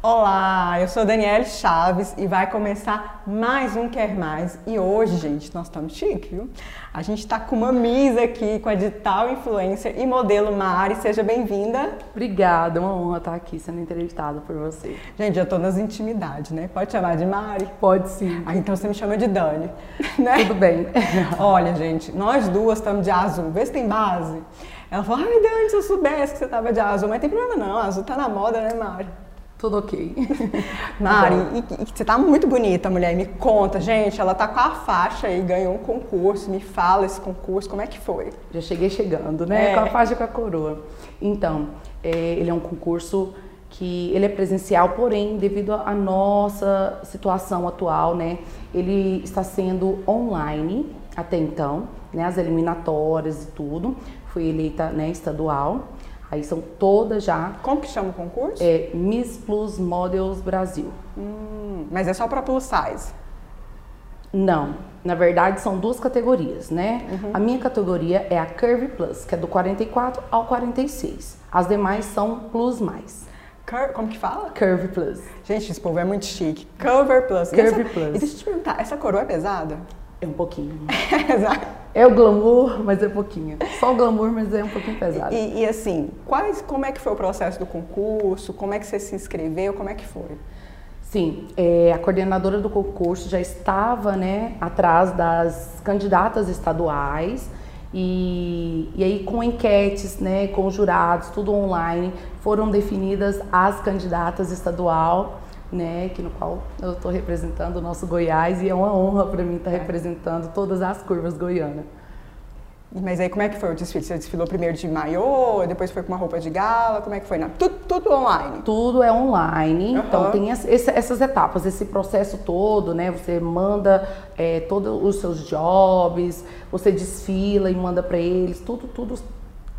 Olá, eu sou Danielle Chaves e vai começar mais um Quer Mais. E hoje, gente, nós estamos chique, viu? A gente está com uma misa aqui com a digital influencer e modelo Mari. Seja bem-vinda. Obrigada, uma honra estar aqui sendo entrevistada por você. Gente, já estou nas intimidades, né? Pode chamar de Mari? Pode sim. Ah, então você me chama de Dani, né? Tudo bem. Olha, gente, nós duas estamos de azul. Vê se tem base. Ela falou, ai, Dani, se eu soubesse que você estava de azul. Mas tem problema não, azul tá na moda, né, Mari? Tudo ok. Mari, e, e, você tá muito bonita, mulher. Me conta, gente, ela tá com a faixa e ganhou um concurso. Me fala esse concurso, como é que foi? Já cheguei chegando, né? É. Com a faixa e com a coroa. Então, é, ele é um concurso que ele é presencial, porém, devido à nossa situação atual, né, ele está sendo online até então, né, as eliminatórias e tudo. Fui eleita, né, estadual. Aí são todas já. Como que chama o concurso? É Miss Plus Models Brasil. Hum, mas é só para plus size? Não. Na verdade, são duas categorias, né? Uhum. A minha categoria é a Curve Plus, que é do 44 ao 46. As demais são Plus Mais. Cur como que fala? Curve Plus. Gente, esse povo é muito chique. Curve Plus. Curve essa, Plus. E deixa eu te perguntar, essa coroa é pesada? É um pouquinho. Exato. É o glamour, mas é pouquinho. Só o glamour, mas é um pouquinho pesado. E, e, assim, quais, como é que foi o processo do concurso? Como é que você se inscreveu? Como é que foi? Sim, é, a coordenadora do concurso já estava né, atrás das candidatas estaduais e, e aí com enquetes, né, com jurados, tudo online, foram definidas as candidatas estadual né, que no qual eu estou representando o nosso Goiás e é uma honra para mim estar tá representando todas as curvas goianas. Mas aí como é que foi o desfile? Você desfilou primeiro de maiô, depois foi com uma roupa de gala, como é que foi? Tudo, tudo online? Tudo é online, uhum. então tem esse, essas etapas, esse processo todo, né? Você manda é, todos os seus jobs, você desfila e manda para eles, tudo, tudo,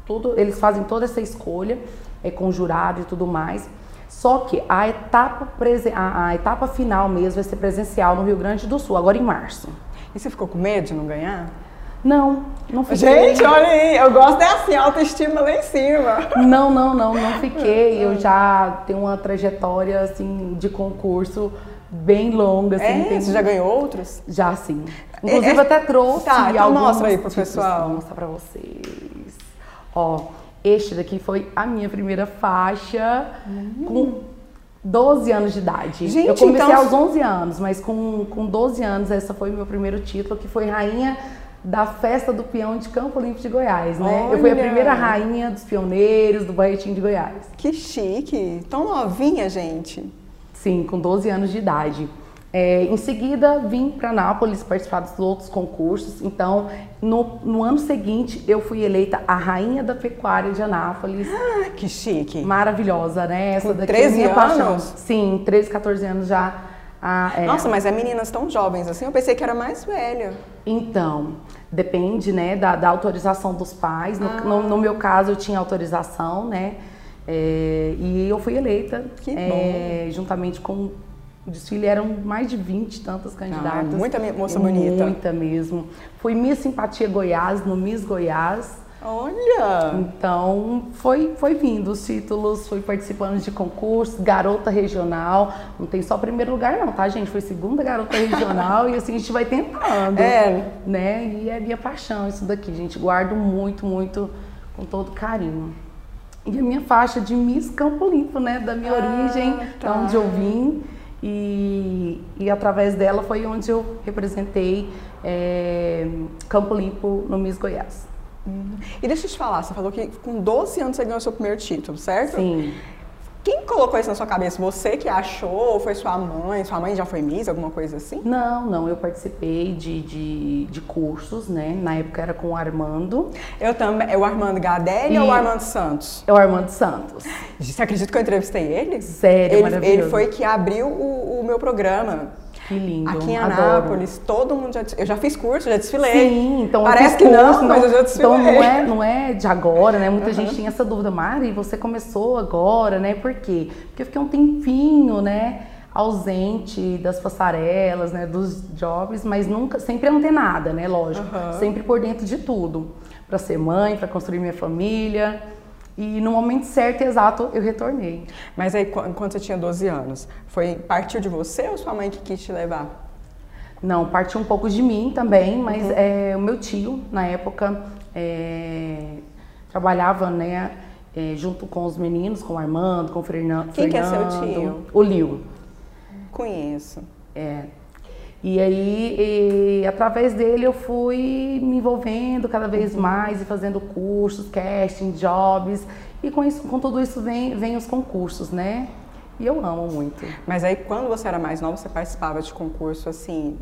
tudo, eles fazem toda essa escolha é, com jurado e tudo mais. Só que a etapa, a, a etapa final mesmo vai ser presencial no Rio Grande do Sul, agora em março. E você ficou com medo de não ganhar? Não, não fiquei. Gente, olha aí, eu gosto é assim, autoestima lá em cima. Não, não, não, não fiquei. Eu já tenho uma trajetória assim de concurso bem longa. Assim, é, tem... Você já ganhou outros? Já sim. Inclusive é, até trouxe. Tá, então mostra aí pro pessoal. Vou mostrar pra vocês. Ó, este daqui foi a minha primeira faixa uhum. com 12 anos de idade. Gente, eu comecei então... aos 11 anos, mas com, com 12 anos essa foi o meu primeiro título, que foi rainha da festa do peão de Campo Limpo de Goiás, né? Olha. Eu fui a primeira rainha dos pioneiros do Barretim de Goiás. Que chique! Tão novinha, gente. Sim, com 12 anos de idade. É, em seguida, vim para Nápoles participar dos outros concursos. Então, no, no, ano seguinte, eu fui eleita a rainha da pecuária de Anápolis. Ah, que chique! Maravilhosa, né? Essa Com daqui 13 é anos? Paixão. Sim, 13, 14 anos já. Ah, é. Nossa, mas é meninas tão jovens assim? Eu pensei que era mais velha. Então, depende, né, da, da autorização dos pais. No, ah. no, no, meu caso, eu tinha autorização, né? É, e eu fui eleita. Que é, bom. Juntamente com o desfile eram mais de 20 tantas candidatas. Ah, muita moça bonita. Muita mesmo. Fui Miss Simpatia Goiás, no Miss Goiás. Olha! Então, foi, foi vindo os títulos, fui participando de concursos, garota regional. Não tem só primeiro lugar, não, tá, gente? Foi segunda garota regional e assim a gente vai tentando. É. Né? E é minha paixão isso daqui, gente. Guardo muito, muito, com todo carinho. E a minha faixa de Miss Campo Limpo, né? Da minha ah, origem, tá. onde eu vim. E, e através dela foi onde eu representei é, Campo Limpo no Miss Goiás. Uhum. E deixa eu te falar, você falou que com 12 anos você ganhou seu primeiro título, certo? Sim. Quem colocou isso na sua cabeça? Você que achou? Ou foi sua mãe? Sua mãe já foi Miss, alguma coisa assim? Não, não. Eu participei de, de, de cursos, né? Na época era com o Armando. Eu também. É o Armando Gadelli e... ou o Armando Santos? É o Armando Santos. Você acredita que eu entrevistei ele? Sério, ele, ele foi que abriu o, o meu programa. Que lindo. Aqui em Anápolis, adoro. todo mundo já. Eu já fiz curso, já desfilei. Sim, então. Parece que curso, não, mas eu já desfilei. Então não é, não é de agora, né? Muita uhum. gente tinha essa dúvida. Mari, você começou agora, né? Por quê? Porque eu fiquei um tempinho, né? ausente das passarelas, né, dos jobs, mas nunca, sempre antenada, né, lógico, uhum. sempre por dentro de tudo, para ser mãe, para construir minha família, E no momento certo e exato eu retornei. Mas aí, quando você tinha 12 anos, foi partiu de você ou sua mãe que quis te levar? Não, partiu um pouco de mim também, mas uhum. é, o meu tio, na época, é, trabalhava, né, é, junto com os meninos, com o Armando, com o Fernando. Quem Fernando, que é seu tio? O Lio. Conheço. É. E aí, e, através dele, eu fui me envolvendo cada vez mais e fazendo cursos, casting, jobs. E com, isso, com tudo isso vem, vem os concursos, né? E eu amo muito. Mas aí, quando você era mais nova, você participava de concurso assim,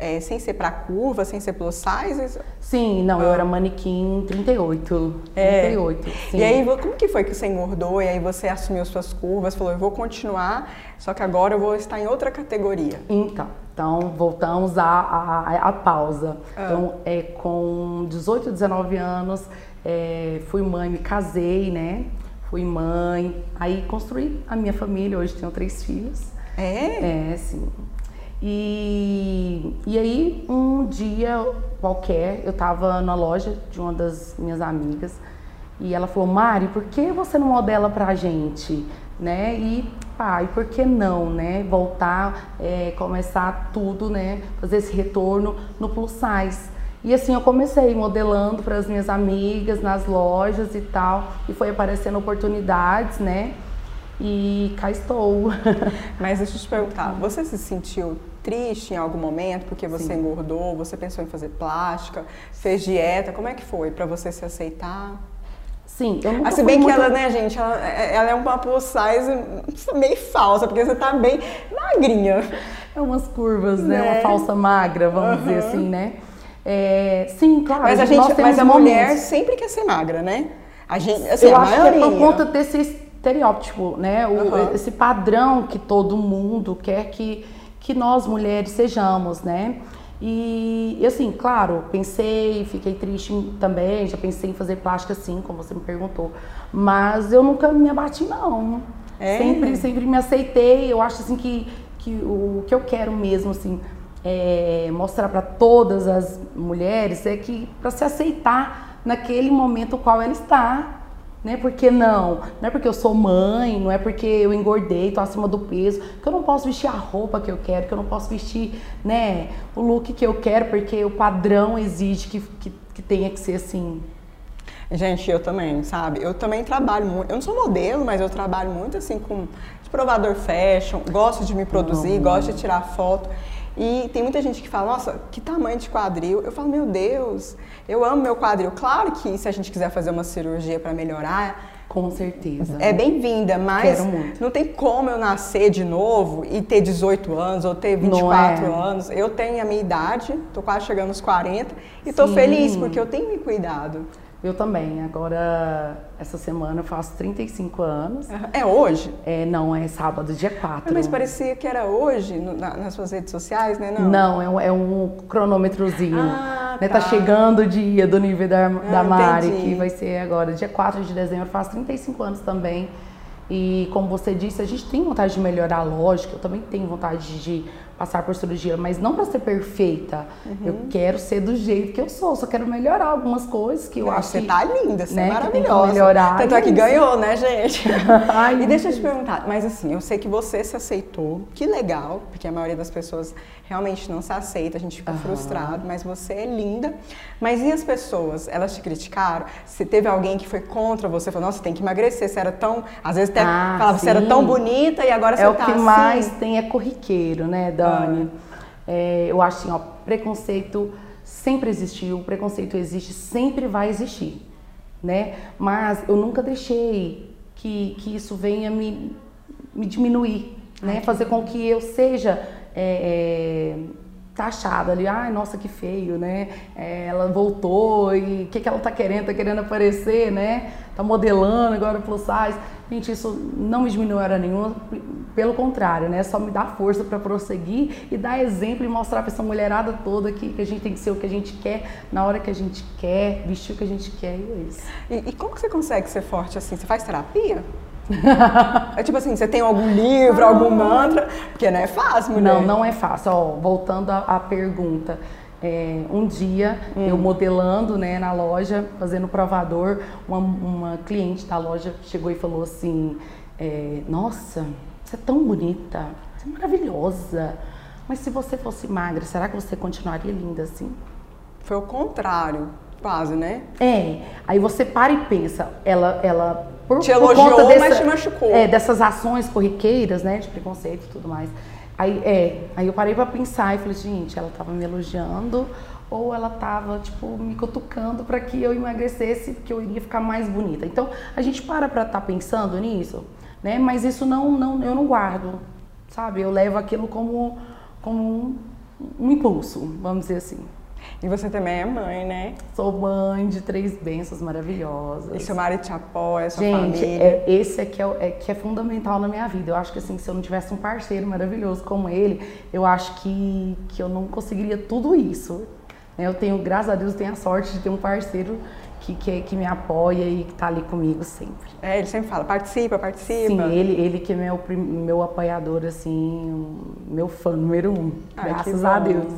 é, sem ser para curva, sem ser plus size? Sim, não, ah. eu era manequim 38. É. 38, sim. E aí, como que foi que você engordou e aí você assumiu suas curvas, falou, eu vou continuar, só que agora eu vou estar em outra categoria? Então, então voltamos à, à, à pausa. Ah. Então, é, com 18, 19 anos, é, fui mãe, me casei, né? Fui mãe, aí construí a minha família, hoje tenho três filhos. É? É, sim. E, e aí, um dia qualquer, eu tava na loja de uma das minhas amigas e ela falou: Mari, por que você não modela pra gente? Né? E pai, por que não, né? Voltar, é, começar tudo, né? Fazer esse retorno no plus size. E assim eu comecei modelando para as minhas amigas nas lojas e tal, e foi aparecendo oportunidades, né? E cá estou. Mas deixa eu te perguntar, você se sentiu triste em algum momento porque você Sim. engordou, você pensou em fazer plástica, fez dieta, como é que foi para você se aceitar? Sim, eu nunca assim, bem muito... que ela, né, gente, ela, ela é uma plus size meio falsa, porque você tá bem magrinha. É umas curvas, né? né? Uma falsa magra, vamos uhum. dizer assim, né? É, sim, claro. Mas a, gente, mas a mulher sempre quer ser magra, né? A gente, assim, eu a acho maioria... que é por conta desse estereótipo, né? O, uhum. Esse padrão que todo mundo quer que que nós mulheres sejamos, né? E, e, assim, claro, pensei, fiquei triste também, já pensei em fazer plástica sim, como você me perguntou, mas eu nunca me abati não. É. Sempre, sempre me aceitei. Eu acho assim que, que o que eu quero mesmo assim é mostrar para todas as mulheres é que para se aceitar naquele momento qual ela está, né? Porque não, não é porque eu sou mãe, não é porque eu engordei, tô acima do peso, que eu não posso vestir a roupa que eu quero, que eu não posso vestir, né, o look que eu quero, porque o padrão exige que, que, que tenha que ser assim. Gente, eu também, sabe? Eu também trabalho muito. Eu não sou modelo, mas eu trabalho muito assim com provador fashion, gosto de me produzir, não, gosto de tirar foto. E tem muita gente que fala, nossa, que tamanho de quadril. Eu falo, meu Deus, eu amo meu quadril. Claro que se a gente quiser fazer uma cirurgia para melhorar, com certeza. É bem-vinda, mas não tem como eu nascer de novo e ter 18 anos ou ter 24 é. anos. Eu tenho a minha idade, tô quase chegando aos 40 e tô Sim. feliz porque eu tenho me cuidado. Eu também. Agora, essa semana eu faço 35 anos. É hoje? É, não, é sábado, dia 4. Mas parecia que era hoje no, na, nas suas redes sociais, né? Não, não é, um, é um cronômetrozinho. Ah, né? tá. tá chegando o dia do nível da, ah, da Mari, entendi. que vai ser agora, dia 4 de dezembro. Eu faço 35 anos também. E como você disse, a gente tem vontade de melhorar, lógico, eu também tenho vontade de passar por cirurgia, mas não para ser perfeita. Uhum. Eu quero ser do jeito que eu sou, só quero melhorar algumas coisas que eu não, acho você que, tá linda, você é né, é maravilhosa. Que melhorar Tanto é que ganhou, né, gente? Ai, e deixa eu te perguntar, mas assim, eu sei que você se aceitou, que legal, porque a maioria das pessoas realmente não se aceita, a gente fica uhum. frustrado, mas você é linda. Mas e as pessoas? Elas te criticaram? Se teve alguém que foi contra você, falou, nossa, tem que emagrecer, você era tão. Às vezes até ah, falava, você era tão bonita e agora é você tá assim. É o que mais tem é corriqueiro, né, Dani? Ah. É, eu acho assim, ó, preconceito sempre existiu, preconceito existe, sempre vai existir, né? Mas eu nunca deixei que, que isso venha me, me diminuir, né? Fazer com que eu seja é, é, taxada ali, ai, nossa, que feio, né? É, ela voltou e o que, que ela tá querendo? Tá querendo aparecer, né? Tá modelando agora plus size. Gente, isso não me diminuiu hora nenhuma, pelo contrário, né? Só me dá força para prosseguir e dar exemplo e mostrar para essa mulherada toda que, que a gente tem que ser o que a gente quer, na hora que a gente quer, vestir o que a gente quer e é isso. E, e como que você consegue ser forte assim? Você faz terapia? é tipo assim, você tem algum livro, algum mantra? Porque não é fácil, mulher. Não, não é fácil. Ó, voltando à, à pergunta. É, um dia, hum. eu modelando né, na loja, fazendo provador, uma, uma cliente da loja chegou e falou assim: é, Nossa, você é tão bonita, você é maravilhosa, mas se você fosse magra, será que você continuaria linda assim? Foi o contrário, quase, né? É. Aí você para e pensa, ela, ela por, te elogiou, por conta dessa, mas te machucou. É, dessas ações corriqueiras, né, de preconceito e tudo mais. Aí, é, aí eu parei para pensar e falei, gente, ela tava me elogiando ou ela tava, tipo, me cutucando para que eu emagrecesse, porque eu iria ficar mais bonita. Então, a gente para para estar tá pensando nisso, né? Mas isso não, não, eu não guardo, sabe? Eu levo aquilo como, como um, um impulso, vamos dizer assim. E você também é mãe, né? Sou mãe de três bênçãos maravilhosas. E seu marido te apoia, sua Gente, família? É, esse aqui é, é, que é fundamental na minha vida. Eu acho que assim, se eu não tivesse um parceiro maravilhoso como ele, eu acho que, que eu não conseguiria tudo isso. Né? Eu tenho, graças a Deus, tenho a sorte de ter um parceiro que, que, que me apoia e que está ali comigo sempre. É, ele sempre fala, participa, participa. Sim, ele, ele que é meu, meu apoiador, assim, meu fã número um. Ai, graças a Deus.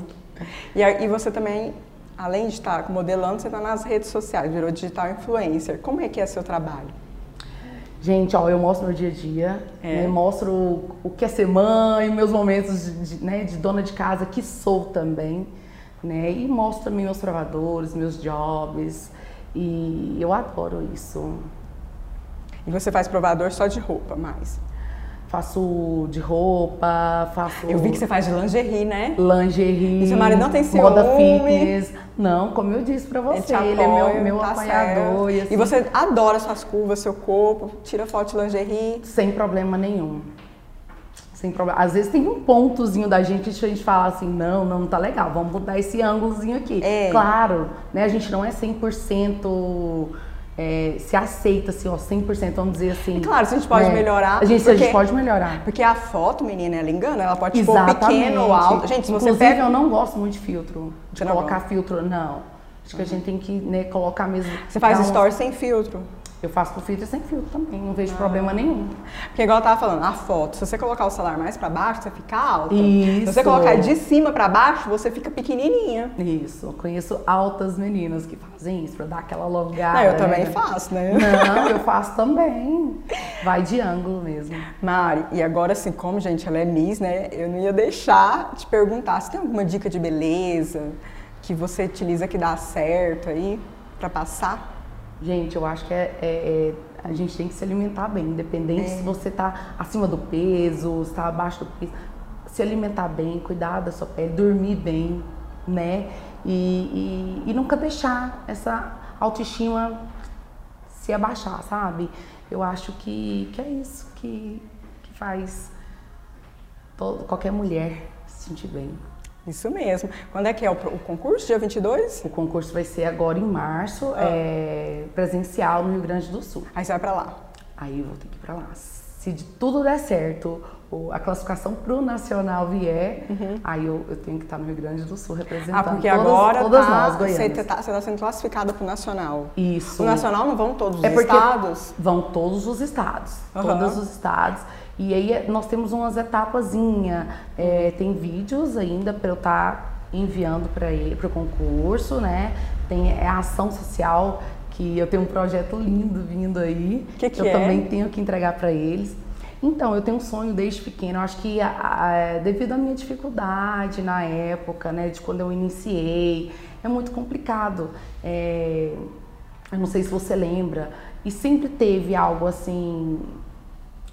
E, e você também, além de estar modelando, você está nas redes sociais, virou digital influencer. Como é que é seu trabalho? Gente, ó, eu mostro meu dia a dia, é. né, mostro o que é ser mãe, meus momentos de, de, né, de dona de casa, que sou também, né? E mostro também meus provadores, meus jobs, e eu adoro isso. E você faz provador só de roupa, mais? Faço de roupa, faço. Eu vi que você faz de lingerie, né? Lingerie. E seu marido não tem ciúme? Moda fitness. Não, como eu disse pra você, ele, ele é meu, meu tá apoiador. E, assim, e, você adora suas curvas, seu corpo, tira foto de lingerie? Sem problema nenhum. Sem problema. Às vezes tem um pontozinho da gente que a gente fala assim, não, não, não tá legal, vamos botar esse ângulozinho aqui. É. Claro, né? A gente não é 100% é, se aceita, assim, ó, 100%, vamos dizer assim. E claro, se a gente pode né? melhorar. A gente, porque, a gente pode melhorar. Porque a foto, menina, ela engana, ela pode pôr pequeno ou alto. Gente, se Inclusive, você pega... eu não gosto muito de filtro, de colocar filtro, não. Acho que a gente tem que né, colocar mesmo. Você faz um... stories sem filtro? Eu faço com filtro e sem filtro também, não vejo ah. problema nenhum. Porque igual eu tava falando, a foto, se você colocar o celular mais para baixo, você fica alta. Isso. Se você colocar de cima para baixo, você fica pequenininha. Isso. Eu conheço altas meninas que fazem isso para dar aquela alongada. Não, eu né? também faço, né? Não, eu faço também. Vai de ângulo mesmo. Mari, e agora assim, como gente, ela é Miss, né? Eu não ia deixar de perguntar se tem alguma dica de beleza que você utiliza que dá certo aí para passar? Gente, eu acho que é, é, é, a gente tem que se alimentar bem, independente é. se você está acima do peso, está abaixo do peso. Se alimentar bem, cuidar da sua pele, dormir bem, né? E, e, e nunca deixar essa autoestima se abaixar, sabe? Eu acho que, que é isso que, que faz todo, qualquer mulher se sentir bem. Isso mesmo. Quando é que é o, o, concurso? Dia 22? O concurso vai ser agora em março, ah. é, presencial no Rio Grande do Sul. Aí você vai para lá? Aí eu vou ter que ir para lá. Se de tudo der certo, a classificação para o nacional vier, uhum. aí eu, eu, tenho que estar no Rio Grande do Sul representando ah, porque todas, agora todas tá, nós. Você está tá sendo classificada para o nacional. Isso. O nacional não vão todos os é estados? Vão todos os estados. Uhum. Todos os estados. E aí nós temos umas etapazinha, é, tem vídeos ainda para eu estar tá enviando para o concurso, né? Tem é a ação social que eu tenho um projeto lindo vindo aí. Que que eu é? também tenho que entregar para eles. Então, eu tenho um sonho desde pequeno. Eu acho que a, a, devido à minha dificuldade na época, né, de quando eu iniciei, é muito complicado. É, eu não sei se você lembra. E sempre teve algo assim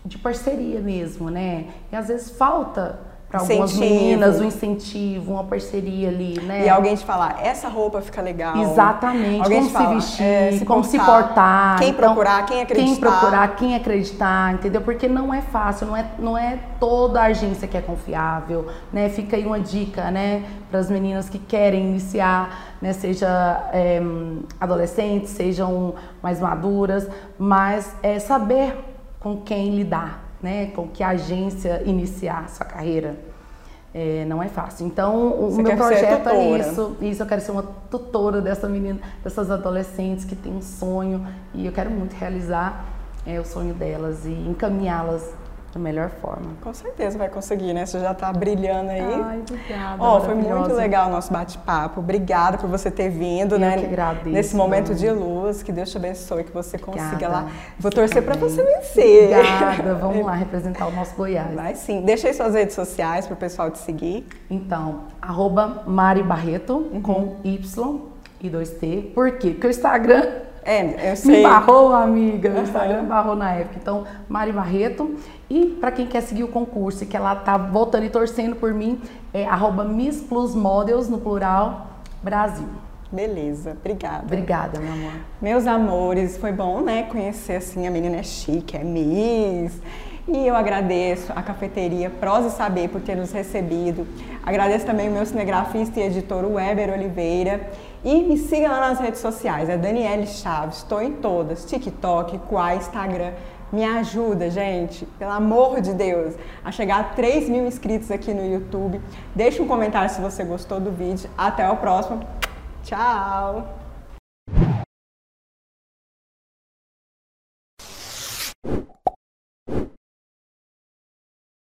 de parceria mesmo, né? E às vezes falta para algumas meninas um incentivo, uma parceria ali, né? E alguém te falar, essa roupa fica legal. Exatamente. Alguém como se falar, vestir, é, se como postar, se portar. Quem então, procurar, quem acreditar. Quem procurar, quem acreditar, entendeu? Porque não é fácil, não é, não é toda agência que é confiável, né? Fica aí uma dica, né? Para as meninas que querem iniciar, né? Seja é, adolescentes, sejam mais maduras, mas é saber com quem lidar, né? Com que agência iniciar sua carreira. É, não é fácil. Então, o Você meu projeto é isso. Isso, eu quero ser uma tutora dessa menina, dessas adolescentes que têm um sonho e eu quero muito realizar é, o sonho delas e encaminhá-las da melhor forma. Com certeza vai conseguir, né? Você já está brilhando aí. Ai, obrigada. Ó, oh, foi muito legal o nosso bate-papo. Obrigada por você ter vindo, Eu né? Que agradeço, Nesse momento de luz, que Deus te abençoe, que você consiga obrigada. lá. Vou torcer para você vencer. Obrigada. Vamos lá representar o nosso Goiás. Vai sim. Deixa aí suas redes sociais para o pessoal te seguir. Então, arroba Mari Barreto uhum. com Y e 2T. Por quê? Porque o Instagram é, eu sei. Me barrou, amiga. O Instagram barrou na época. Então, Mari Barreto. E para quem quer seguir o concurso e que ela tá voltando e torcendo por mim, é arroba Miss Plus Models, no plural, Brasil. Beleza, obrigada. Obrigada, meu amor. Meus amores, foi bom, né, conhecer assim, a menina é chique, é Miss. E eu agradeço a cafeteria Prosa e Saber por ter nos recebido. Agradeço também o meu cinegrafista e editor Weber Oliveira. E me siga lá nas redes sociais, é Daniele Chaves, estou em todas, TikTok, Quai, Instagram. Me ajuda, gente, pelo amor de Deus, a chegar a 3 mil inscritos aqui no YouTube. Deixe um comentário se você gostou do vídeo. Até o próximo. Tchau!